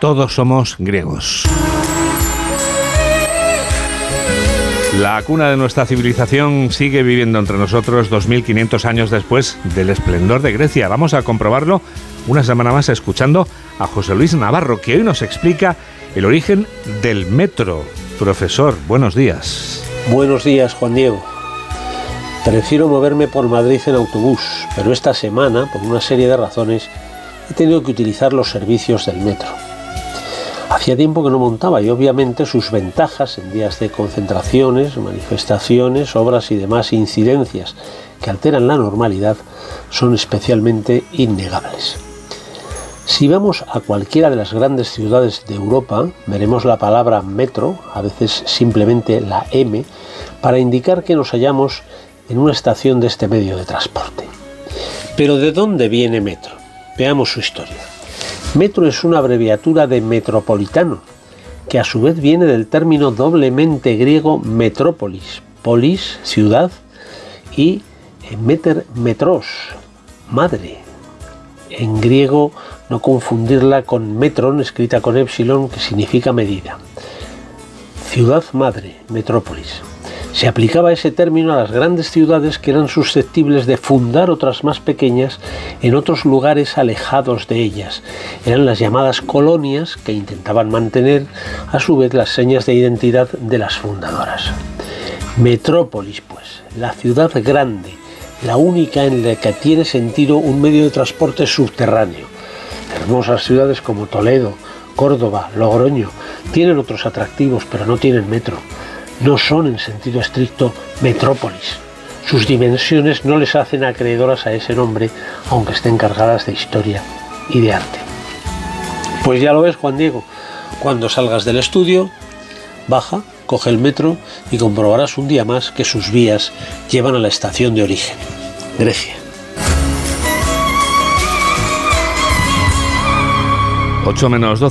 todos somos griegos. La cuna de nuestra civilización sigue viviendo entre nosotros 2500 años después del esplendor de Grecia. Vamos a comprobarlo una semana más escuchando a José Luis Navarro, que hoy nos explica el origen del metro. Profesor, buenos días. Buenos días, Juan Diego. Prefiero moverme por Madrid en autobús, pero esta semana, por una serie de razones, he tenido que utilizar los servicios del metro. Hacía tiempo que no montaba y obviamente sus ventajas en días de concentraciones, manifestaciones, obras y demás incidencias que alteran la normalidad son especialmente innegables. Si vamos a cualquiera de las grandes ciudades de Europa, veremos la palabra metro, a veces simplemente la M, para indicar que nos hallamos en una estación de este medio de transporte. Pero ¿de dónde viene metro? Veamos su historia. Metro es una abreviatura de metropolitano, que a su vez viene del término doblemente griego metrópolis, polis, ciudad, y meter metros, madre. En griego no confundirla con metron, escrita con epsilon, que significa medida. Ciudad madre, metrópolis. Se aplicaba ese término a las grandes ciudades que eran susceptibles de fundar otras más pequeñas en otros lugares alejados de ellas. Eran las llamadas colonias que intentaban mantener a su vez las señas de identidad de las fundadoras. Metrópolis, pues, la ciudad grande, la única en la que tiene sentido un medio de transporte subterráneo. Hermosas ciudades como Toledo, Córdoba, Logroño tienen otros atractivos, pero no tienen metro no son en sentido estricto metrópolis. Sus dimensiones no les hacen acreedoras a ese nombre, aunque estén cargadas de historia y de arte. Pues ya lo ves, Juan Diego, cuando salgas del estudio, baja, coge el metro y comprobarás un día más que sus vías llevan a la estación de origen, Grecia. 8 menos 12.